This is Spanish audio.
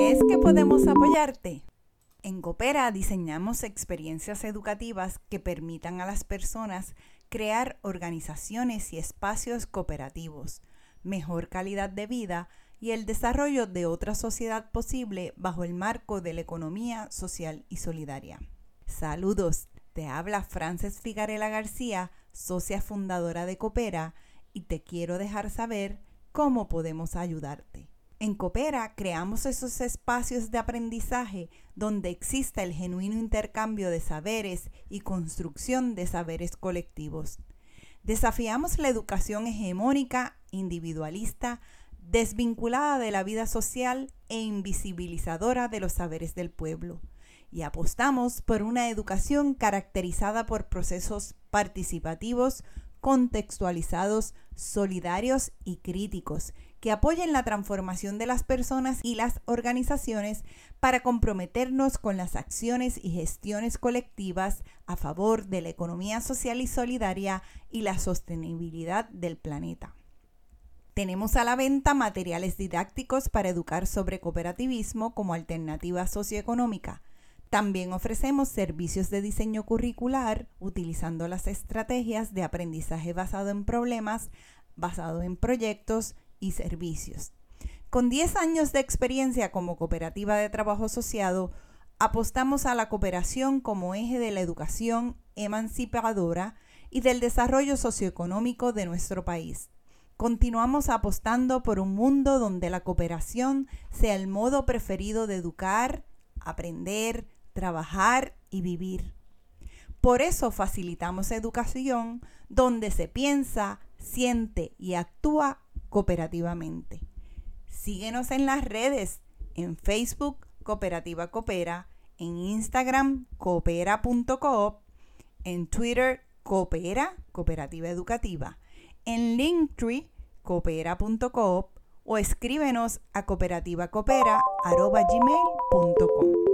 ¿Crees que podemos apoyarte? En Coopera diseñamos experiencias educativas que permitan a las personas crear organizaciones y espacios cooperativos, mejor calidad de vida y el desarrollo de otra sociedad posible bajo el marco de la economía social y solidaria. Saludos, te habla Frances Figarela García, socia fundadora de Coopera, y te quiero dejar saber cómo podemos ayudarte. En Coopera creamos esos espacios de aprendizaje donde exista el genuino intercambio de saberes y construcción de saberes colectivos. Desafiamos la educación hegemónica, individualista, desvinculada de la vida social e invisibilizadora de los saberes del pueblo. Y apostamos por una educación caracterizada por procesos participativos, contextualizados, solidarios y críticos que apoyen la transformación de las personas y las organizaciones para comprometernos con las acciones y gestiones colectivas a favor de la economía social y solidaria y la sostenibilidad del planeta. Tenemos a la venta materiales didácticos para educar sobre cooperativismo como alternativa socioeconómica. También ofrecemos servicios de diseño curricular utilizando las estrategias de aprendizaje basado en problemas, basado en proyectos y servicios. Con 10 años de experiencia como cooperativa de trabajo asociado, apostamos a la cooperación como eje de la educación emancipadora y del desarrollo socioeconómico de nuestro país. Continuamos apostando por un mundo donde la cooperación sea el modo preferido de educar, aprender, trabajar y vivir. Por eso facilitamos educación donde se piensa, siente y actúa cooperativamente. Síguenos en las redes, en Facebook Cooperativa Coopera, en Instagram coopera.coop, en Twitter Coopera, Cooperativa Educativa, en Linktree coopera.coop o escríbenos a cooperativacopera.gmail.com.